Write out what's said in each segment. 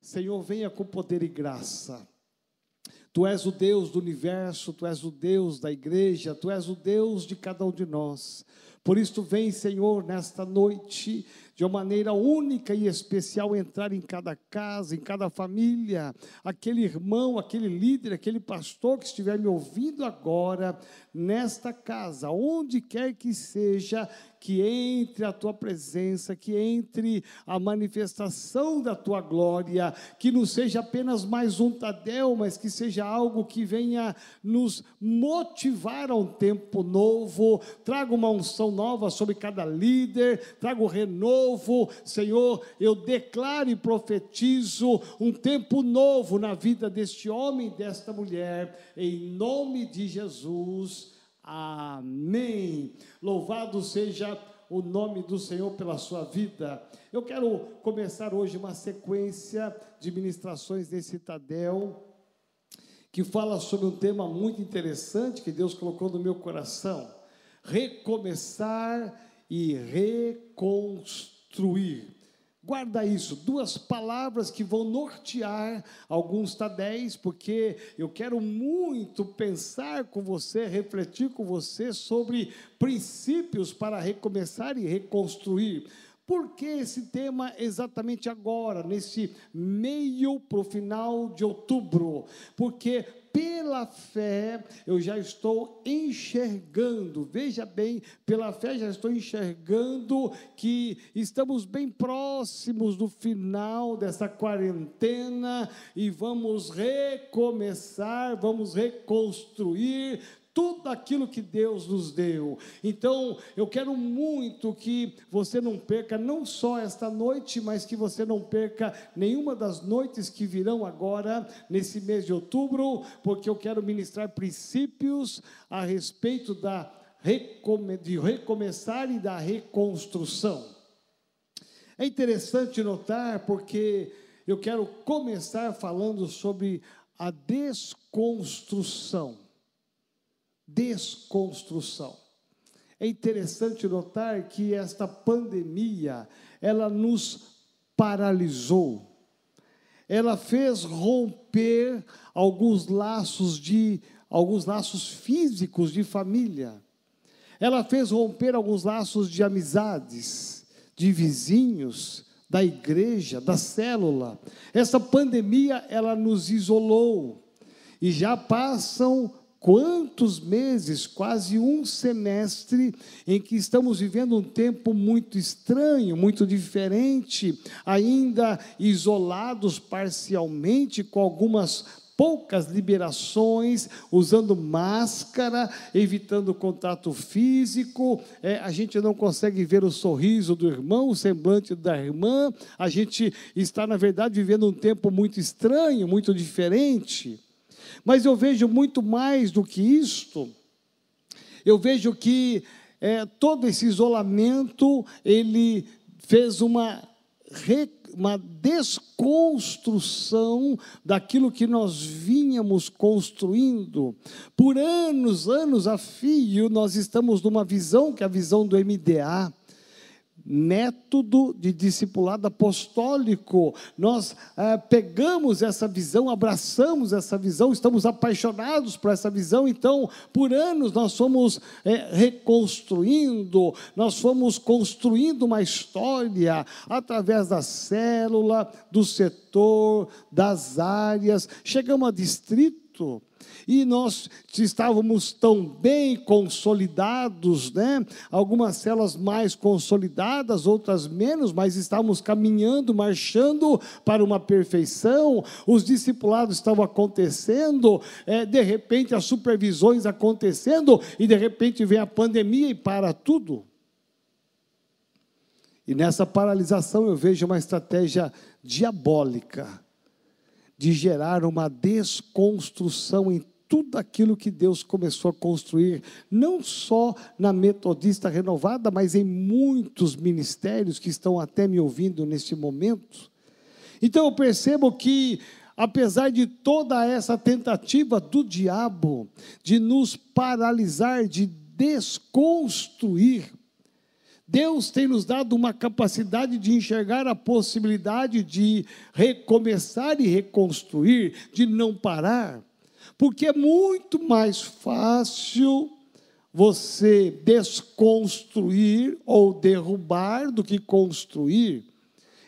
Senhor, venha com poder e graça. Tu és o Deus do universo, tu és o Deus da igreja, tu és o Deus de cada um de nós. Por isso, vem, Senhor, nesta noite, de uma maneira única e especial, entrar em cada casa, em cada família, aquele irmão, aquele líder, aquele pastor que estiver me ouvindo agora, nesta casa, onde quer que seja, que entre a tua presença, que entre a manifestação da tua glória, que não seja apenas mais um Tadel, mas que seja algo que venha nos motivar a um tempo novo, traga uma unção nova sobre cada líder, traga o um renovo, Senhor, eu declaro e profetizo um tempo novo na vida deste homem e desta mulher, em nome de Jesus. Amém. Louvado seja o nome do Senhor pela sua vida. Eu quero começar hoje uma sequência de ministrações nesse Tadel, que fala sobre um tema muito interessante que Deus colocou no meu coração: recomeçar e reconstruir. Guarda isso, duas palavras que vão nortear alguns tadéis, porque eu quero muito pensar com você, refletir com você sobre princípios para recomeçar e reconstruir. Por que esse tema exatamente agora, nesse meio para o final de outubro? Porque pela fé eu já estou enxergando, veja bem, pela fé já estou enxergando que estamos bem próximos do final dessa quarentena e vamos recomeçar, vamos reconstruir tudo aquilo que Deus nos deu. Então, eu quero muito que você não perca não só esta noite, mas que você não perca nenhuma das noites que virão agora, nesse mês de outubro, porque eu quero ministrar princípios a respeito da de recomeçar e da reconstrução. É interessante notar porque eu quero começar falando sobre a desconstrução desconstrução. É interessante notar que esta pandemia, ela nos paralisou. Ela fez romper alguns laços de alguns laços físicos de família. Ela fez romper alguns laços de amizades, de vizinhos, da igreja, da célula. Essa pandemia ela nos isolou. E já passam quantos meses, quase um semestre, em que estamos vivendo um tempo muito estranho, muito diferente, ainda isolados parcialmente, com algumas poucas liberações, usando máscara, evitando contato físico, é, a gente não consegue ver o sorriso do irmão, o semblante da irmã, a gente está, na verdade, vivendo um tempo muito estranho, muito diferente. Mas eu vejo muito mais do que isto. Eu vejo que é, todo esse isolamento ele fez uma, uma desconstrução daquilo que nós vínhamos construindo. Por anos, anos a fio, nós estamos numa visão que é a visão do MDA método de discipulado apostólico. Nós é, pegamos essa visão, abraçamos essa visão, estamos apaixonados por essa visão. Então, por anos, nós fomos é, reconstruindo, nós fomos construindo uma história através da célula, do setor, das áreas. Chegamos a distrito e nós estávamos tão bem consolidados, né? Algumas células mais consolidadas, outras menos, mas estávamos caminhando, marchando para uma perfeição. Os discipulados estavam acontecendo, é, de repente as supervisões acontecendo e de repente vem a pandemia e para tudo. E nessa paralisação eu vejo uma estratégia diabólica de gerar uma desconstrução em tudo aquilo que Deus começou a construir, não só na Metodista Renovada, mas em muitos ministérios que estão até me ouvindo neste momento. Então eu percebo que, apesar de toda essa tentativa do diabo de nos paralisar, de desconstruir, Deus tem nos dado uma capacidade de enxergar a possibilidade de recomeçar e reconstruir, de não parar, porque é muito mais fácil você desconstruir ou derrubar do que construir.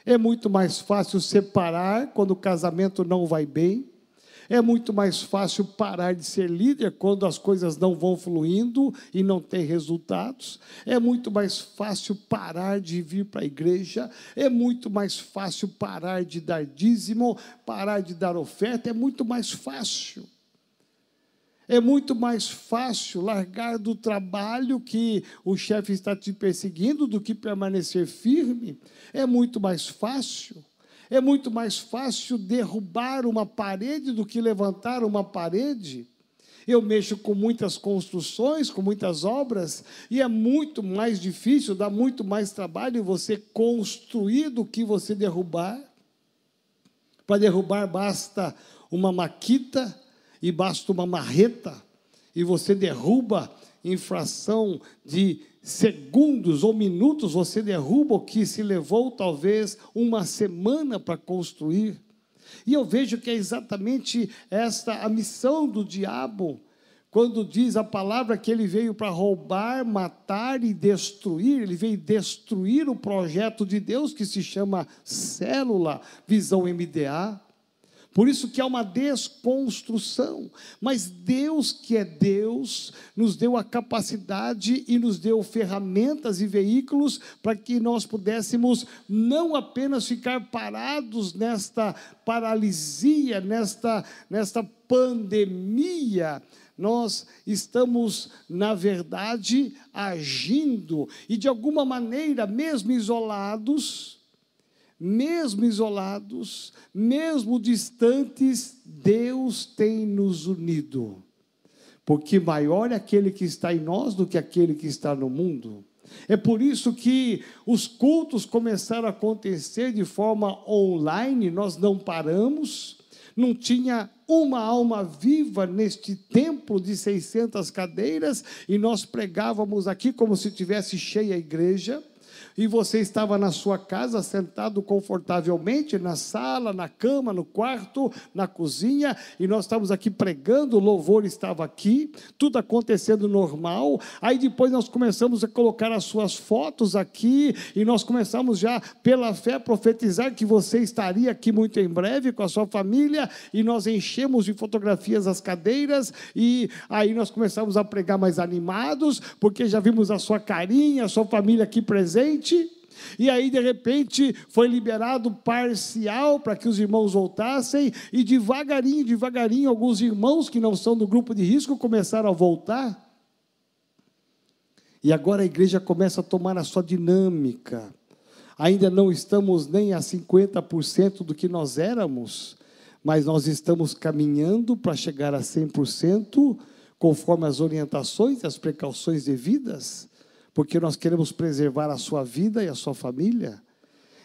É muito mais fácil separar quando o casamento não vai bem. É muito mais fácil parar de ser líder quando as coisas não vão fluindo e não tem resultados. É muito mais fácil parar de vir para a igreja. É muito mais fácil parar de dar dízimo, parar de dar oferta. É muito mais fácil. É muito mais fácil largar do trabalho que o chefe está te perseguindo do que permanecer firme. É muito mais fácil. É muito mais fácil derrubar uma parede do que levantar uma parede. Eu mexo com muitas construções, com muitas obras, e é muito mais difícil, dá muito mais trabalho você construir do que você derrubar. Para derrubar basta uma maquita e basta uma marreta, e você derruba em fração de segundos ou minutos você derruba o que se levou talvez uma semana para construir. E eu vejo que é exatamente esta a missão do diabo, quando diz a palavra que ele veio para roubar, matar e destruir, ele veio destruir o projeto de Deus que se chama célula, visão MDA. Por isso que há uma desconstrução. Mas Deus, que é Deus, nos deu a capacidade e nos deu ferramentas e veículos para que nós pudéssemos não apenas ficar parados nesta paralisia, nesta, nesta pandemia, nós estamos, na verdade, agindo e de alguma maneira, mesmo isolados, mesmo isolados, mesmo distantes, Deus tem nos unido. Porque maior é aquele que está em nós do que aquele que está no mundo. É por isso que os cultos começaram a acontecer de forma online, nós não paramos, não tinha uma alma viva neste templo de 600 cadeiras e nós pregávamos aqui como se tivesse cheia a igreja e você estava na sua casa, sentado confortavelmente, na sala, na cama, no quarto, na cozinha, e nós estávamos aqui pregando, o louvor estava aqui, tudo acontecendo normal. Aí depois nós começamos a colocar as suas fotos aqui, e nós começamos já, pela fé, profetizar que você estaria aqui muito em breve com a sua família, e nós enchemos de fotografias as cadeiras, e aí nós começamos a pregar mais animados, porque já vimos a sua carinha, a sua família aqui presente e aí, de repente, foi liberado parcial para que os irmãos voltassem, e devagarinho, devagarinho, alguns irmãos que não são do grupo de risco começaram a voltar. E agora a igreja começa a tomar a sua dinâmica. Ainda não estamos nem a 50% do que nós éramos, mas nós estamos caminhando para chegar a 100%, conforme as orientações e as precauções devidas porque nós queremos preservar a sua vida e a sua família.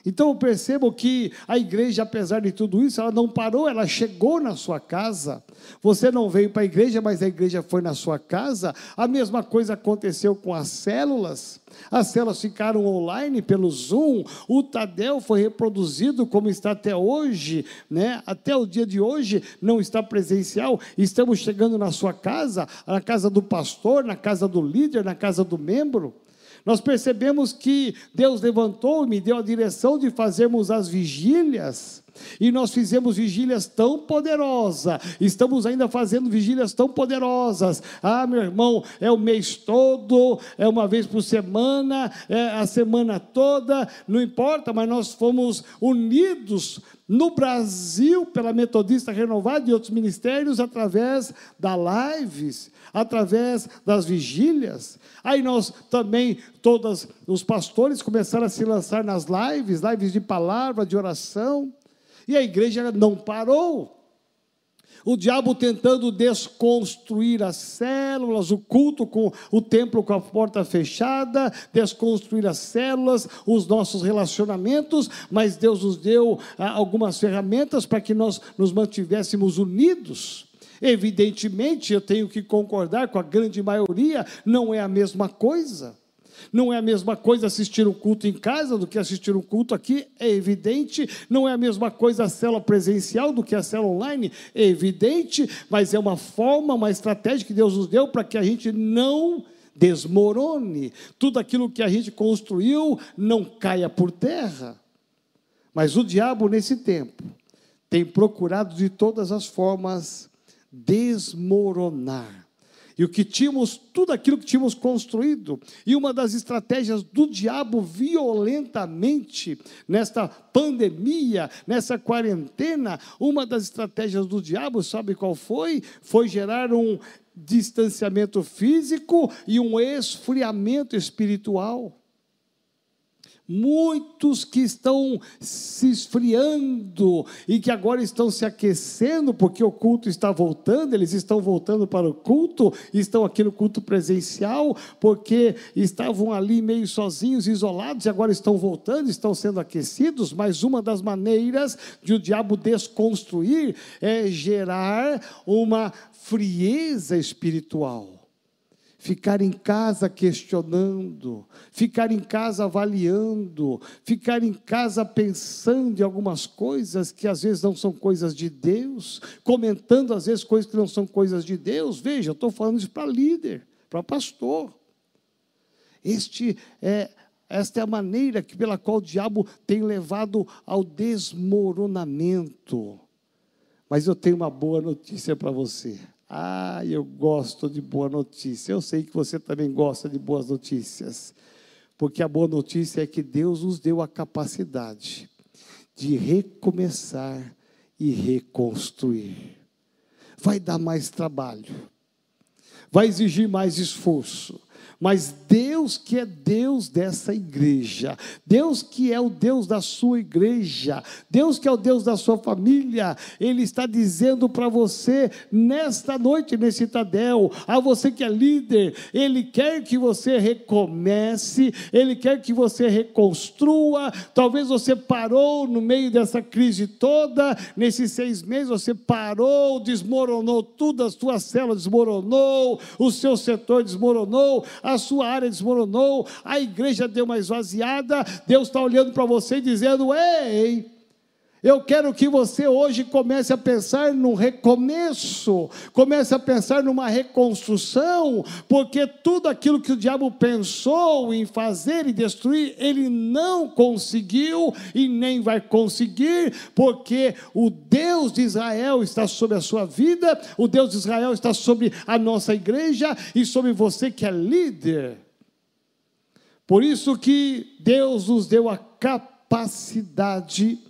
Então eu percebo que a igreja, apesar de tudo isso, ela não parou, ela chegou na sua casa. Você não veio para a igreja, mas a igreja foi na sua casa. A mesma coisa aconteceu com as células. As células ficaram online pelo Zoom. O Tadel foi reproduzido como está até hoje, né? Até o dia de hoje não está presencial. Estamos chegando na sua casa, na casa do pastor, na casa do líder, na casa do membro. Nós percebemos que Deus levantou e me deu a direção de fazermos as vigílias. E nós fizemos vigílias tão poderosas, estamos ainda fazendo vigílias tão poderosas. Ah, meu irmão, é o mês todo, é uma vez por semana, é a semana toda, não importa, mas nós fomos unidos no Brasil pela Metodista Renovada e outros ministérios através da lives, através das vigílias. Aí nós também, todos os pastores começaram a se lançar nas lives, lives de palavra, de oração, e a igreja não parou. O diabo tentando desconstruir as células, o culto com o templo com a porta fechada, desconstruir as células, os nossos relacionamentos, mas Deus nos deu ah, algumas ferramentas para que nós nos mantivéssemos unidos. Evidentemente, eu tenho que concordar com a grande maioria, não é a mesma coisa. Não é a mesma coisa assistir um culto em casa do que assistir um culto aqui, é evidente. Não é a mesma coisa a célula presencial do que a célula online, é evidente, mas é uma forma, uma estratégia que Deus nos deu para que a gente não desmorone, tudo aquilo que a gente construiu não caia por terra. Mas o diabo, nesse tempo, tem procurado de todas as formas desmoronar e o que tínhamos, tudo aquilo que tínhamos construído, e uma das estratégias do diabo violentamente nesta pandemia, nessa quarentena, uma das estratégias do diabo, sabe qual foi? Foi gerar um distanciamento físico e um esfriamento espiritual. Muitos que estão se esfriando e que agora estão se aquecendo porque o culto está voltando, eles estão voltando para o culto, estão aqui no culto presencial, porque estavam ali meio sozinhos, isolados, e agora estão voltando, estão sendo aquecidos. Mas uma das maneiras de o diabo desconstruir é gerar uma frieza espiritual ficar em casa questionando, ficar em casa avaliando, ficar em casa pensando em algumas coisas que às vezes não são coisas de Deus, comentando às vezes coisas que não são coisas de Deus. Veja, eu estou falando isso para líder, para pastor. Este é esta é a maneira que, pela qual o diabo tem levado ao desmoronamento. Mas eu tenho uma boa notícia para você. Ah, eu gosto de boa notícia. Eu sei que você também gosta de boas notícias. Porque a boa notícia é que Deus nos deu a capacidade de recomeçar e reconstruir. Vai dar mais trabalho, vai exigir mais esforço, mas Deus que é Deus dessa igreja, Deus que é o Deus da sua igreja, Deus que é o Deus da sua família, Ele está dizendo para você, nesta noite, nesse Tadel, a você que é líder, Ele quer que você recomece, Ele quer que você reconstrua. Talvez você parou no meio dessa crise toda, nesses seis meses você parou, desmoronou tudo, a sua célula desmoronou, o seu setor desmoronou, a sua área desmoronou, a igreja deu uma esvaziada, Deus está olhando para você e dizendo: Ei, eu quero que você hoje comece a pensar num recomeço, comece a pensar numa reconstrução, porque tudo aquilo que o diabo pensou em fazer e destruir, ele não conseguiu e nem vai conseguir, porque o Deus de Israel está sobre a sua vida, o Deus de Israel está sobre a nossa igreja e sobre você que é líder. Por isso que Deus nos deu a capacidade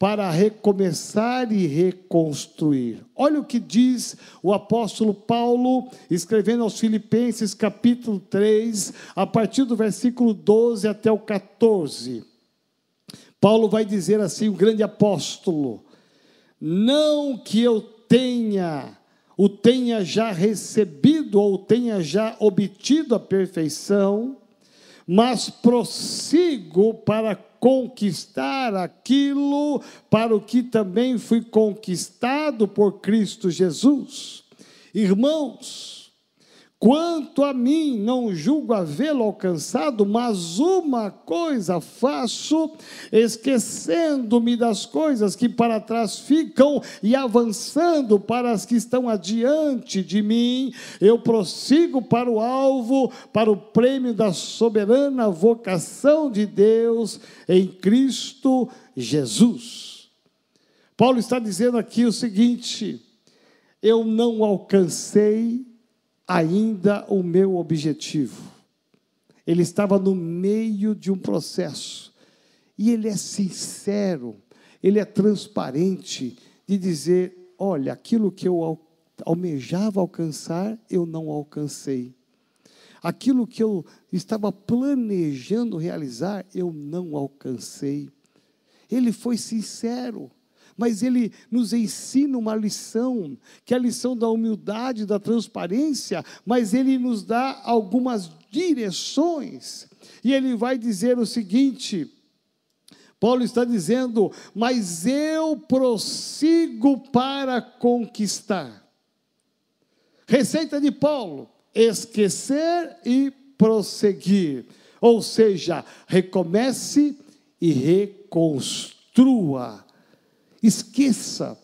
para recomeçar e reconstruir. Olha o que diz o apóstolo Paulo, escrevendo aos Filipenses, capítulo 3, a partir do versículo 12 até o 14. Paulo vai dizer assim, o grande apóstolo: Não que eu tenha, o tenha já recebido ou tenha já obtido a perfeição, mas prossigo para conquistar aquilo para o que também fui conquistado por Cristo Jesus. Irmãos, Quanto a mim, não julgo havê-lo alcançado, mas uma coisa faço, esquecendo-me das coisas que para trás ficam e avançando para as que estão adiante de mim, eu prossigo para o alvo, para o prêmio da soberana vocação de Deus em Cristo Jesus. Paulo está dizendo aqui o seguinte: eu não alcancei ainda o meu objetivo. Ele estava no meio de um processo. E ele é sincero, ele é transparente de dizer: olha, aquilo que eu almejava alcançar, eu não alcancei. Aquilo que eu estava planejando realizar, eu não alcancei. Ele foi sincero mas ele nos ensina uma lição, que é a lição da humildade, da transparência, mas ele nos dá algumas direções. E ele vai dizer o seguinte: Paulo está dizendo, mas eu prossigo para conquistar. Receita de Paulo: esquecer e prosseguir. Ou seja, recomece e reconstrua. Esqueça.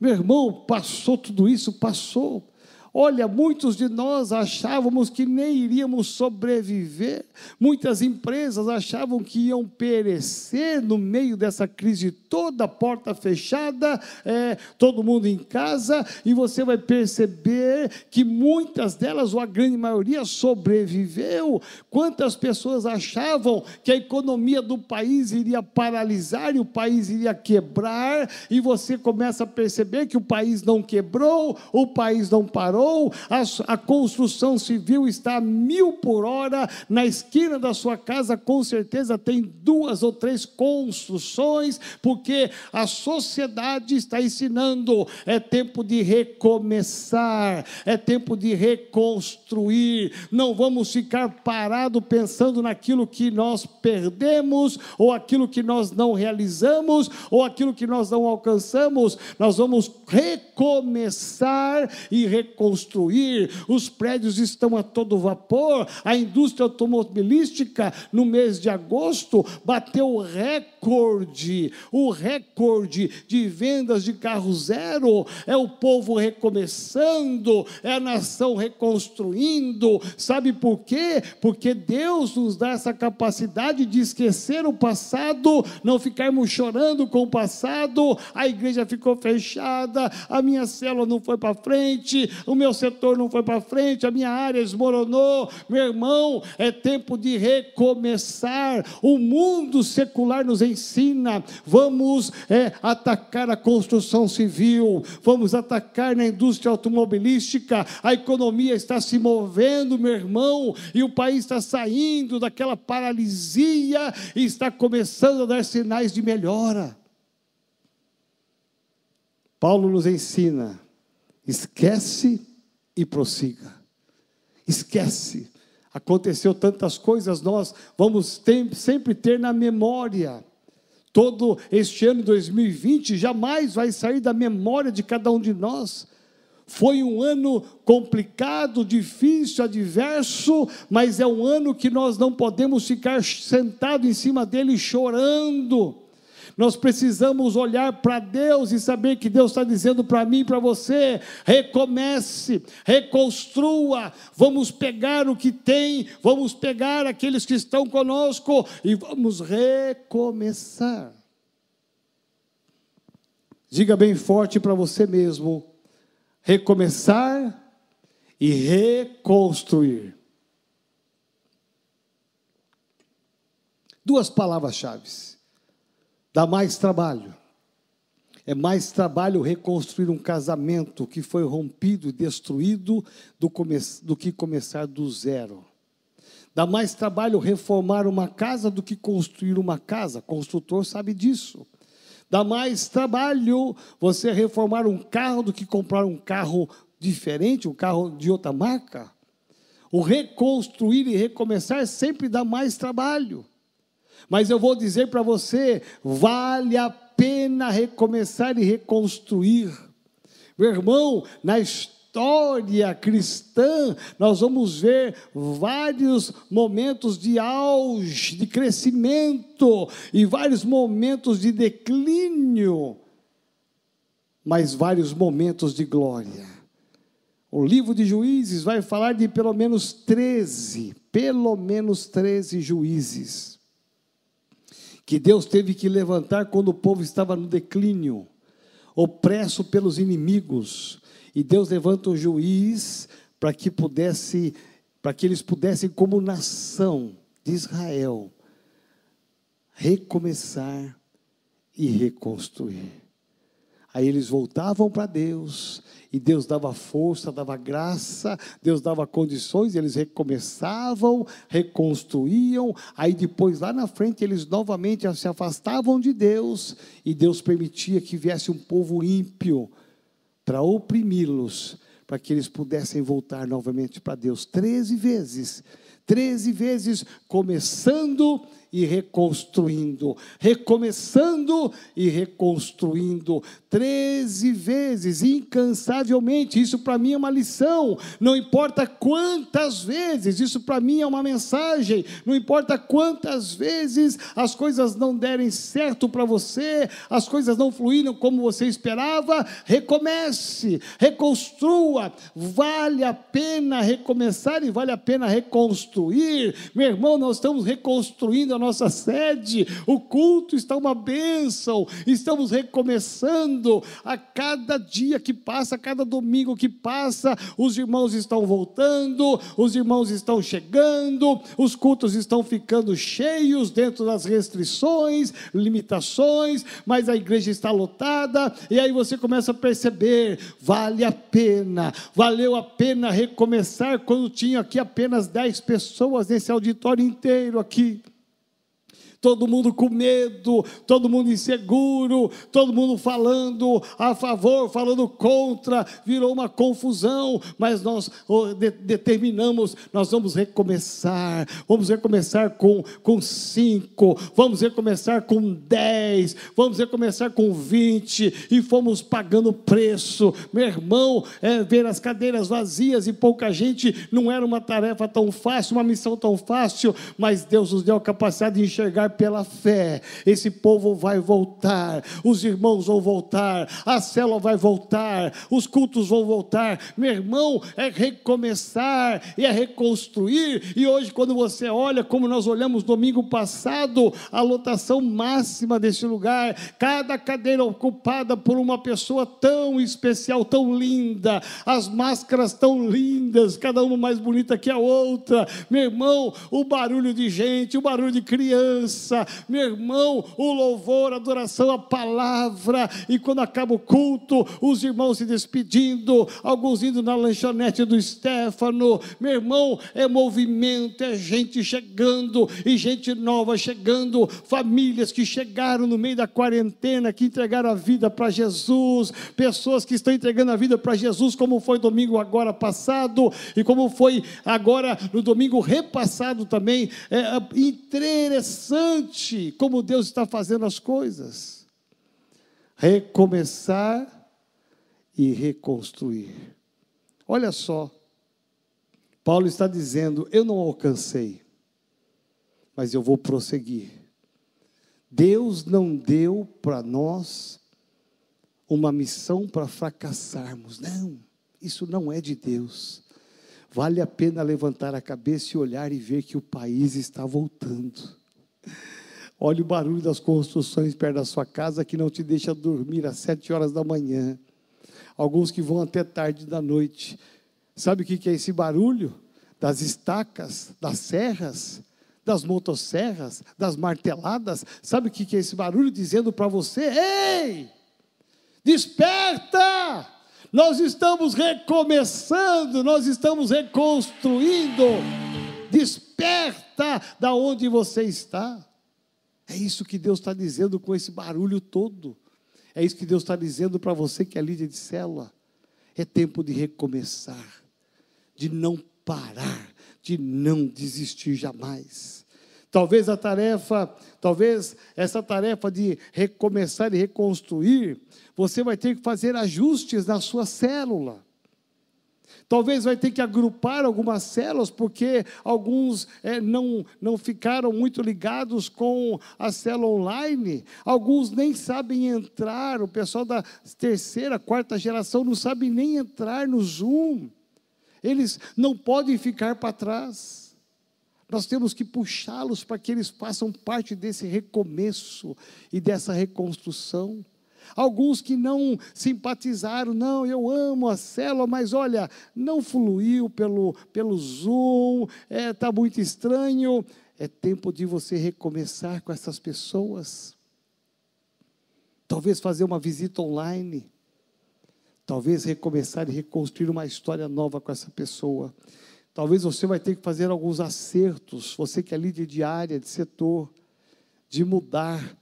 Meu irmão, passou tudo isso, passou. Olha, muitos de nós achávamos que nem iríamos sobreviver, muitas empresas achavam que iam perecer no meio dessa crise toda, porta fechada, é, todo mundo em casa, e você vai perceber que muitas delas, ou a grande maioria, sobreviveu. Quantas pessoas achavam que a economia do país iria paralisar e o país iria quebrar, e você começa a perceber que o país não quebrou, o país não parou parou, a, a construção civil está a mil por hora, na esquina da sua casa, com certeza tem duas ou três construções, porque a sociedade está ensinando: é tempo de recomeçar, é tempo de reconstruir, não vamos ficar parados pensando naquilo que nós perdemos, ou aquilo que nós não realizamos, ou aquilo que nós não alcançamos, nós vamos recomeçar e reconstruir construir, os prédios estão a todo vapor, a indústria automobilística, no mês de agosto, bateu o recorde, o recorde de vendas de carro zero, é o povo recomeçando, é a nação reconstruindo, sabe por quê? Porque Deus nos dá essa capacidade de esquecer o passado, não ficarmos chorando com o passado, a igreja ficou fechada, a minha célula não foi para frente, o meu setor não foi para frente, a minha área desmoronou. Meu irmão, é tempo de recomeçar. O mundo secular nos ensina: vamos é, atacar a construção civil, vamos atacar na indústria automobilística. A economia está se movendo, meu irmão, e o país está saindo daquela paralisia e está começando a dar sinais de melhora. Paulo nos ensina: esquece e prossiga. Esquece. Aconteceu tantas coisas, nós vamos ter, sempre ter na memória. Todo este ano de 2020 jamais vai sair da memória de cada um de nós. Foi um ano complicado, difícil, adverso, mas é um ano que nós não podemos ficar sentados em cima dele chorando nós precisamos olhar para Deus e saber que Deus está dizendo para mim e para você: recomece, reconstrua, vamos pegar o que tem, vamos pegar aqueles que estão conosco e vamos recomeçar. Diga bem forte para você mesmo: recomeçar e reconstruir. Duas palavras-chave dá mais trabalho. É mais trabalho reconstruir um casamento que foi rompido e destruído do, come do que começar do zero. Dá mais trabalho reformar uma casa do que construir uma casa. Construtor sabe disso. Dá mais trabalho você reformar um carro do que comprar um carro diferente, um carro de outra marca. O reconstruir e recomeçar sempre dá mais trabalho. Mas eu vou dizer para você: vale a pena recomeçar e reconstruir. Meu irmão, na história cristã, nós vamos ver vários momentos de auge, de crescimento, e vários momentos de declínio, mas vários momentos de glória. O livro de juízes vai falar de pelo menos 13, pelo menos 13 juízes que Deus teve que levantar quando o povo estava no declínio, opresso pelos inimigos. E Deus levanta um juiz para que pudesse, para que eles pudessem, como nação de Israel, recomeçar e reconstruir. Aí eles voltavam para Deus, e Deus dava força, dava graça, Deus dava condições, eles recomeçavam, reconstruíam, aí depois lá na frente eles novamente se afastavam de Deus, e Deus permitia que viesse um povo ímpio para oprimi-los, para que eles pudessem voltar novamente para Deus. Treze vezes, treze vezes começando e reconstruindo, recomeçando e reconstruindo, treze vezes, incansavelmente. Isso para mim é uma lição, não importa quantas vezes, isso para mim é uma mensagem, não importa quantas vezes as coisas não derem certo para você, as coisas não fluíram como você esperava, recomece, reconstrua, vale a pena recomeçar e vale a pena reconstruir. Meu irmão, nós estamos reconstruindo a nossa sede, o culto está uma bênção, estamos recomeçando a cada dia que passa, a cada domingo que passa, os irmãos estão voltando, os irmãos estão chegando, os cultos estão ficando cheios dentro das restrições, limitações, mas a igreja está lotada, e aí você começa a perceber: vale a pena, valeu a pena recomeçar quando tinha aqui apenas 10 pessoas nesse auditório inteiro aqui todo mundo com medo, todo mundo inseguro, todo mundo falando a favor, falando contra, virou uma confusão, mas nós determinamos, nós vamos recomeçar, vamos recomeçar com, com cinco, vamos recomeçar com dez, vamos recomeçar com vinte, e fomos pagando preço, meu irmão, é, ver as cadeiras vazias e pouca gente, não era uma tarefa tão fácil, uma missão tão fácil, mas Deus nos deu a capacidade de enxergar pela fé. Esse povo vai voltar, os irmãos vão voltar, a célula vai voltar, os cultos vão voltar. Meu irmão, é recomeçar e é reconstruir. E hoje, quando você olha, como nós olhamos domingo passado, a lotação máxima desse lugar, cada cadeira ocupada por uma pessoa tão especial, tão linda, as máscaras tão lindas, cada uma mais bonita que a outra. Meu irmão, o barulho de gente, o barulho de criança meu irmão, o louvor, a adoração, a palavra, e quando acaba o culto, os irmãos se despedindo, alguns indo na lanchonete do Stefano, meu irmão, é movimento, é gente chegando, e gente nova chegando, famílias que chegaram no meio da quarentena, que entregaram a vida para Jesus, pessoas que estão entregando a vida para Jesus, como foi domingo agora passado, e como foi agora no domingo repassado também, é interessante impressionante como Deus está fazendo as coisas. Recomeçar e reconstruir. Olha só, Paulo está dizendo: Eu não alcancei, mas eu vou prosseguir. Deus não deu para nós uma missão para fracassarmos. Não, isso não é de Deus. Vale a pena levantar a cabeça e olhar e ver que o país está voltando. Olhe o barulho das construções perto da sua casa que não te deixa dormir às sete horas da manhã. Alguns que vão até tarde da noite. Sabe o que é esse barulho? Das estacas, das serras, das motosserras, das marteladas. Sabe o que é esse barulho dizendo para você? Ei! Desperta! Nós estamos recomeçando, nós estamos reconstruindo. Desperta da onde você está. É isso que Deus está dizendo com esse barulho todo. É isso que Deus está dizendo para você que é líder de célula. É tempo de recomeçar, de não parar, de não desistir jamais. Talvez a tarefa, talvez essa tarefa de recomeçar e reconstruir, você vai ter que fazer ajustes na sua célula. Talvez vai ter que agrupar algumas células, porque alguns é, não, não ficaram muito ligados com a célula online. Alguns nem sabem entrar. O pessoal da terceira, quarta geração não sabe nem entrar no Zoom. Eles não podem ficar para trás. Nós temos que puxá-los para que eles façam parte desse recomeço e dessa reconstrução. Alguns que não simpatizaram, não, eu amo a célula, mas olha, não fluiu pelo, pelo Zoom, está é, tá muito estranho. É tempo de você recomeçar com essas pessoas. Talvez fazer uma visita online. Talvez recomeçar e reconstruir uma história nova com essa pessoa. Talvez você vai ter que fazer alguns acertos, você que é líder de área, de setor, de mudar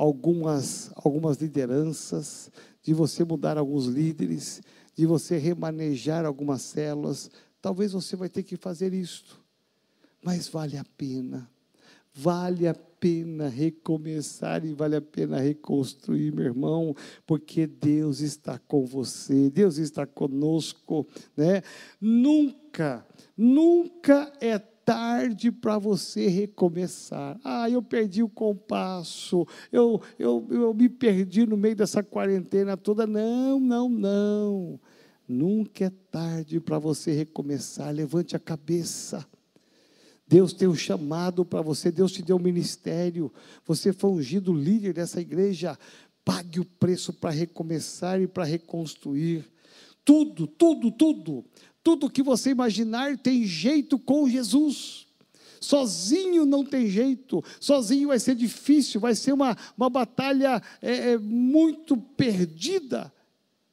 algumas, algumas lideranças, de você mudar alguns líderes, de você remanejar algumas células. Talvez você vai ter que fazer isto, mas vale a pena. Vale a pena recomeçar e vale a pena reconstruir, meu irmão, porque Deus está com você, Deus está conosco, né? Nunca, nunca é tarde para você recomeçar. Ah, eu perdi o compasso, eu, eu, eu me perdi no meio dessa quarentena toda. Não, não, não. Nunca é tarde para você recomeçar. Levante a cabeça. Deus tem um chamado para você, Deus te deu um ministério, você foi ungido líder dessa igreja. Pague o preço para recomeçar e para reconstruir. Tudo, tudo, tudo, tudo que você imaginar tem jeito com Jesus. Sozinho não tem jeito, sozinho vai ser difícil, vai ser uma, uma batalha é, é muito perdida.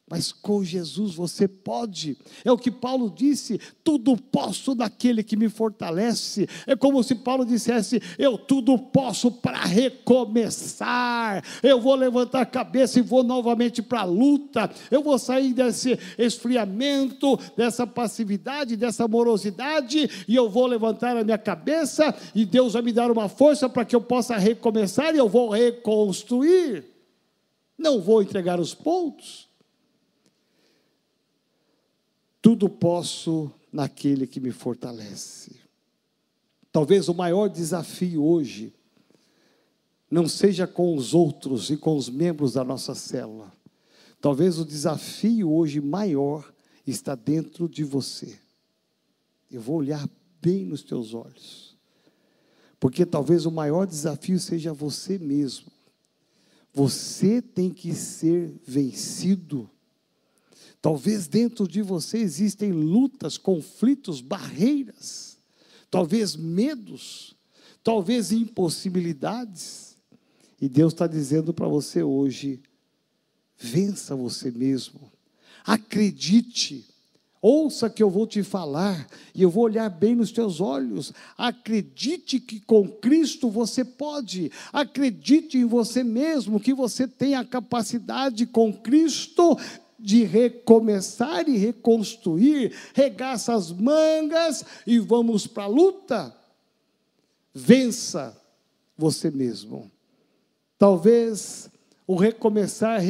Mas com Jesus você pode. É o que Paulo disse: tudo posso daquele que me fortalece. É como se Paulo dissesse: eu tudo posso para recomeçar. Eu vou levantar a cabeça e vou novamente para a luta. Eu vou sair desse esfriamento, dessa passividade, dessa morosidade, e eu vou levantar a minha cabeça, e Deus vai me dar uma força para que eu possa recomeçar e eu vou reconstruir. Não vou entregar os pontos tudo posso naquele que me fortalece. Talvez o maior desafio hoje não seja com os outros e com os membros da nossa célula. Talvez o desafio hoje maior está dentro de você. Eu vou olhar bem nos teus olhos. Porque talvez o maior desafio seja você mesmo. Você tem que ser vencido Talvez dentro de você existem lutas, conflitos, barreiras, talvez medos, talvez impossibilidades. E Deus está dizendo para você hoje: vença você mesmo, acredite. Ouça que eu vou te falar e eu vou olhar bem nos teus olhos. Acredite que com Cristo você pode. Acredite em você mesmo que você tem a capacidade com Cristo de recomeçar e reconstruir, regaça as mangas e vamos para a luta. Vença você mesmo. Talvez o recomeçar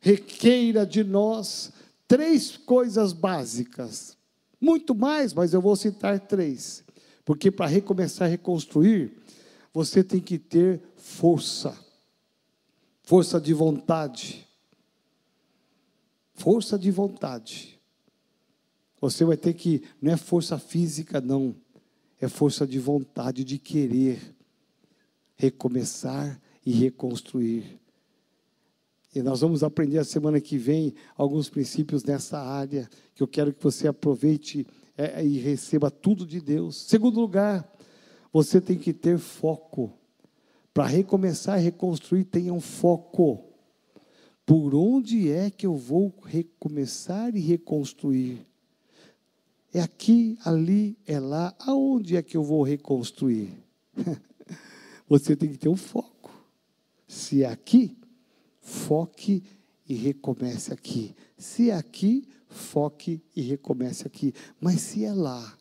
requeira de nós três coisas básicas. Muito mais, mas eu vou citar três. Porque para recomeçar a reconstruir, você tem que ter força. Força de vontade força de vontade. Você vai ter que, não é força física, não, é força de vontade de querer recomeçar e reconstruir. E nós vamos aprender a semana que vem alguns princípios nessa área, que eu quero que você aproveite é, e receba tudo de Deus. Segundo lugar, você tem que ter foco. Para recomeçar e reconstruir, tenha um foco. Por onde é que eu vou recomeçar e reconstruir? É aqui, ali, é lá. Aonde é que eu vou reconstruir? Você tem que ter um foco. Se é aqui, foque e recomece aqui. Se é aqui, foque e recomece aqui. Mas se é lá,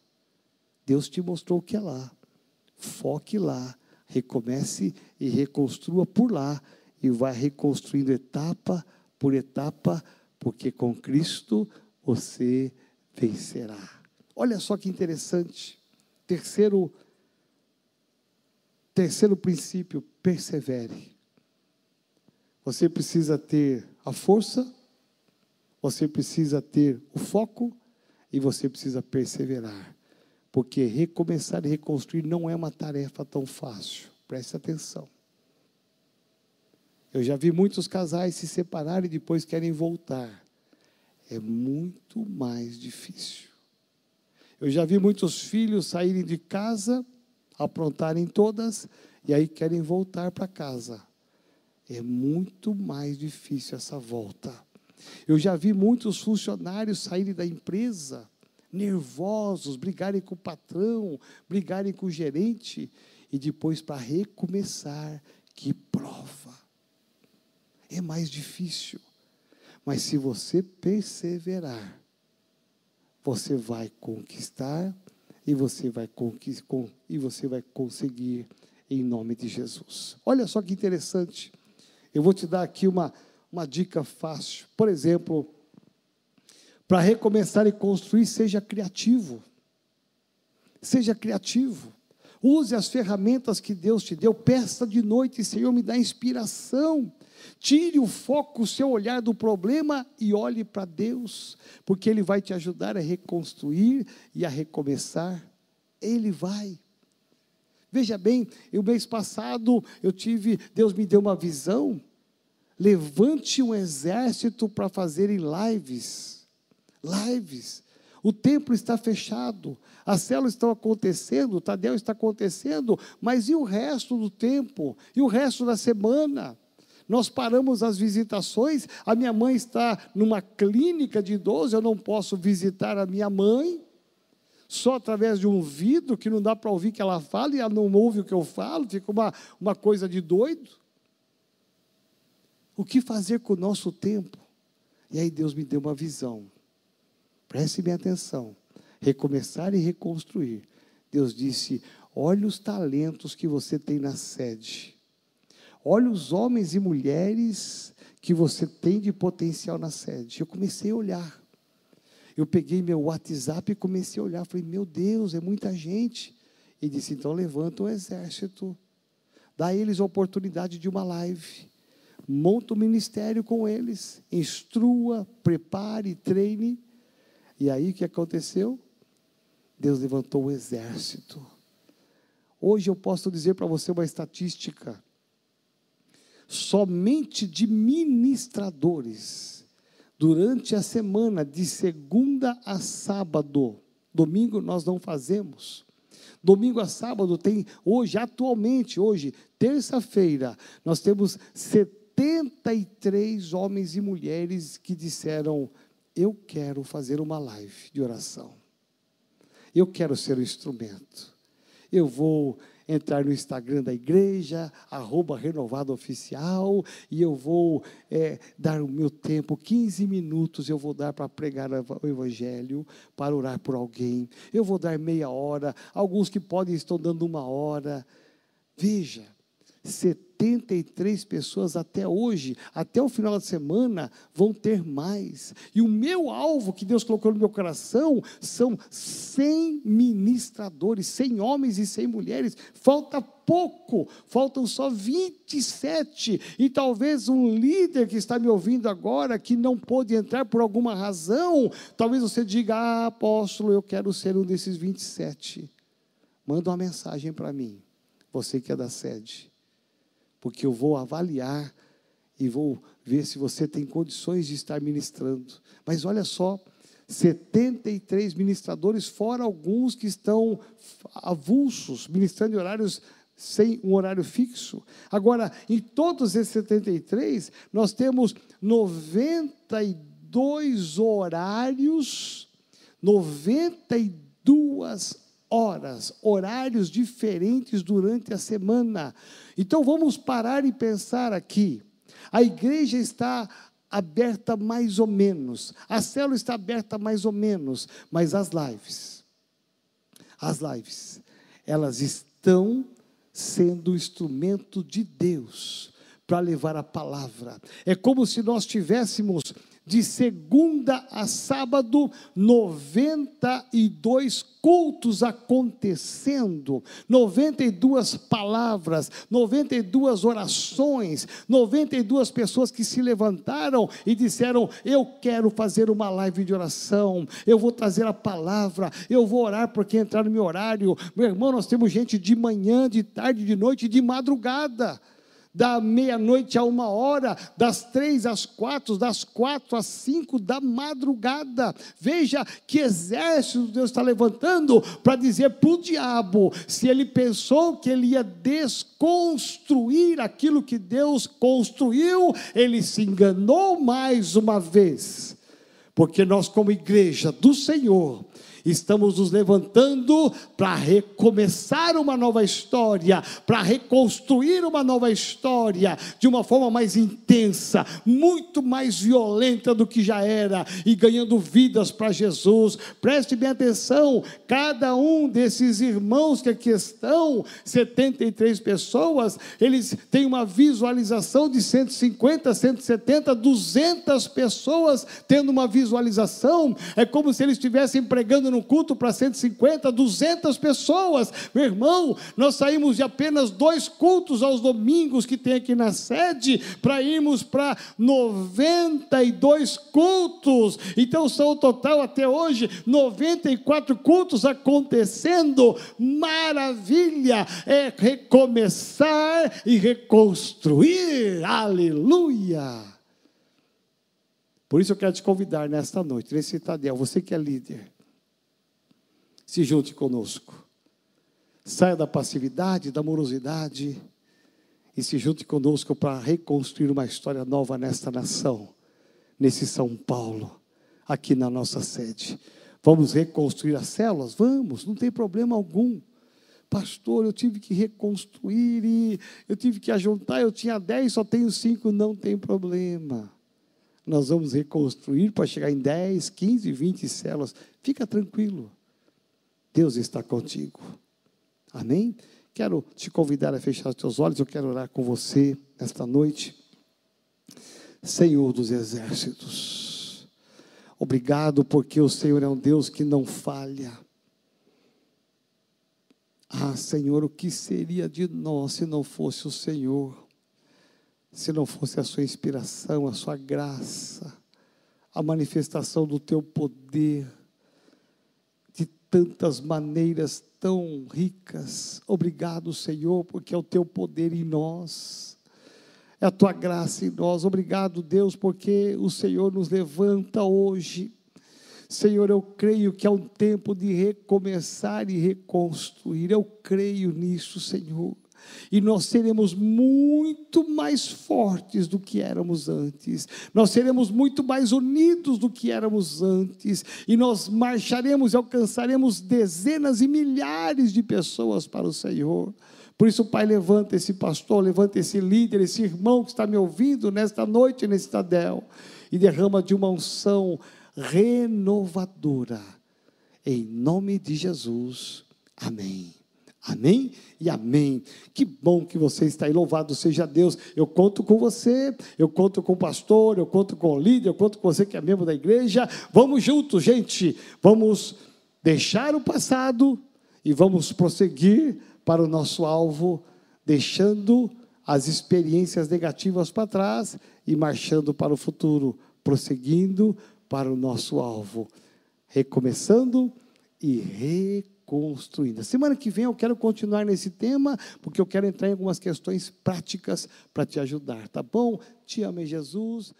Deus te mostrou que é lá. Foque lá, recomece e reconstrua por lá e vai reconstruindo etapa por etapa, porque com Cristo você vencerá. Olha só que interessante. Terceiro terceiro princípio, persevere. Você precisa ter a força, você precisa ter o foco e você precisa perseverar. Porque recomeçar e reconstruir não é uma tarefa tão fácil. Preste atenção. Eu já vi muitos casais se separarem e depois querem voltar. É muito mais difícil. Eu já vi muitos filhos saírem de casa, aprontarem todas e aí querem voltar para casa. É muito mais difícil essa volta. Eu já vi muitos funcionários saírem da empresa nervosos, brigarem com o patrão, brigarem com o gerente e depois para recomeçar, que prova é mais difícil. Mas se você perseverar, você vai conquistar e você vai, e você vai conseguir em nome de Jesus. Olha só que interessante. Eu vou te dar aqui uma, uma dica fácil. Por exemplo, para recomeçar e construir, seja criativo. Seja criativo. Use as ferramentas que Deus te deu. Peça de noite, Senhor, me dá inspiração. Tire o foco, o seu olhar do problema e olhe para Deus, porque Ele vai te ajudar a reconstruir e a recomeçar. Ele vai. Veja bem, o mês passado eu tive, Deus me deu uma visão. Levante um exército para fazerem lives. Lives. O templo está fechado, as células estão acontecendo, o Tadeu está acontecendo, mas e o resto do tempo? E o resto da semana? Nós paramos as visitações, a minha mãe está numa clínica de idoso, eu não posso visitar a minha mãe, só através de um vidro que não dá para ouvir que ela fala e ela não ouve o que eu falo, fica uma, uma coisa de doido. O que fazer com o nosso tempo? E aí Deus me deu uma visão. Preste bem atenção. Recomeçar e reconstruir. Deus disse: olhe os talentos que você tem na sede. Olhe os homens e mulheres que você tem de potencial na sede. Eu comecei a olhar. Eu peguei meu WhatsApp e comecei a olhar. Falei, meu Deus, é muita gente. E disse, então levanta um exército. Dá a eles a oportunidade de uma live. Monta o um ministério com eles. Instrua, prepare, treine. E aí o que aconteceu? Deus levantou o exército. Hoje eu posso dizer para você uma estatística. Somente de ministradores durante a semana, de segunda a sábado. Domingo nós não fazemos. Domingo a sábado tem, hoje, atualmente, hoje, terça-feira, nós temos 73 homens e mulheres que disseram: Eu quero fazer uma live de oração. Eu quero ser o instrumento. Eu vou entrar no Instagram da igreja, arroba renovado oficial, e eu vou é, dar o meu tempo, 15 minutos eu vou dar para pregar o evangelho, para orar por alguém. Eu vou dar meia hora, alguns que podem estão dando uma hora. Veja, 73 pessoas até hoje, até o final da semana, vão ter mais. E o meu alvo que Deus colocou no meu coração são 100 ministradores, 100 homens e 100 mulheres. Falta pouco, faltam só 27. E talvez um líder que está me ouvindo agora, que não pôde entrar por alguma razão, talvez você diga: Ah, apóstolo, eu quero ser um desses 27. Manda uma mensagem para mim, você que é da sede porque eu vou avaliar e vou ver se você tem condições de estar ministrando. Mas olha só, 73 ministradores, fora alguns que estão avulsos, ministrando em horários sem um horário fixo. Agora, em todos esses 73, nós temos 92 horários, 92 horas, horários diferentes durante a semana. Então vamos parar e pensar aqui. A igreja está aberta mais ou menos, a célula está aberta mais ou menos, mas as lives, as lives, elas estão sendo instrumento de Deus para levar a palavra. É como se nós tivéssemos de segunda a sábado, 92 cultos acontecendo, 92 palavras, 92 orações, 92 pessoas que se levantaram e disseram: Eu quero fazer uma live de oração, eu vou trazer a palavra, eu vou orar porque entrar no meu horário. Meu irmão, nós temos gente de manhã, de tarde, de noite, de madrugada da meia-noite a uma hora, das três às quatro, das quatro às cinco da madrugada. Veja que exército Deus está levantando para dizer para o diabo: se ele pensou que ele ia desconstruir aquilo que Deus construiu, ele se enganou mais uma vez. Porque nós, como igreja do Senhor, Estamos nos levantando para recomeçar uma nova história, para reconstruir uma nova história de uma forma mais intensa, muito mais violenta do que já era e ganhando vidas para Jesus. Preste bem atenção, cada um desses irmãos que aqui estão, 73 pessoas, eles têm uma visualização de 150, 170, 200 pessoas tendo uma visualização. É como se eles estivessem pregando no culto para 150, 200 pessoas. Meu irmão, nós saímos de apenas dois cultos aos domingos que tem aqui na sede para irmos para 92 cultos. Então são o total até hoje 94 cultos acontecendo. Maravilha! É recomeçar e reconstruir. Aleluia! Por isso eu quero te convidar nesta noite, nesse citadel, você que é líder, se junte conosco. Saia da passividade, da morosidade e se junte conosco para reconstruir uma história nova nesta nação, nesse São Paulo, aqui na nossa sede. Vamos reconstruir as células? Vamos, não tem problema algum. Pastor, eu tive que reconstruir e eu tive que ajuntar, eu tinha dez, só tenho cinco, não tem problema. Nós vamos reconstruir para chegar em 10, 15, 20 células. Fica tranquilo. Deus está contigo. Amém? Quero te convidar a fechar os teus olhos, eu quero orar com você esta noite. Senhor dos exércitos, obrigado porque o Senhor é um Deus que não falha. Ah, Senhor, o que seria de nós se não fosse o Senhor? Se não fosse a sua inspiração, a sua graça, a manifestação do teu poder, de tantas maneiras tão ricas. Obrigado, Senhor, porque é o teu poder em nós. É a tua graça em nós. Obrigado, Deus, porque o Senhor nos levanta hoje. Senhor, eu creio que é um tempo de recomeçar e reconstruir. Eu creio nisso, Senhor e nós seremos muito mais fortes do que éramos antes, nós seremos muito mais unidos do que éramos antes, e nós marcharemos e alcançaremos dezenas e milhares de pessoas para o Senhor. Por isso, Pai, levanta esse pastor, levanta esse líder, esse irmão que está me ouvindo nesta noite, nesse Tadel, e derrama de uma unção renovadora. Em nome de Jesus. Amém. Amém e amém. Que bom que você está aí, louvado seja Deus. Eu conto com você, eu conto com o pastor, eu conto com o líder, eu conto com você que é membro da igreja. Vamos juntos, gente. Vamos deixar o passado e vamos prosseguir para o nosso alvo, deixando as experiências negativas para trás e marchando para o futuro, prosseguindo para o nosso alvo, recomeçando e recomeçando construindo. Semana que vem eu quero continuar nesse tema, porque eu quero entrar em algumas questões práticas para te ajudar, tá bom? Te amo, Jesus.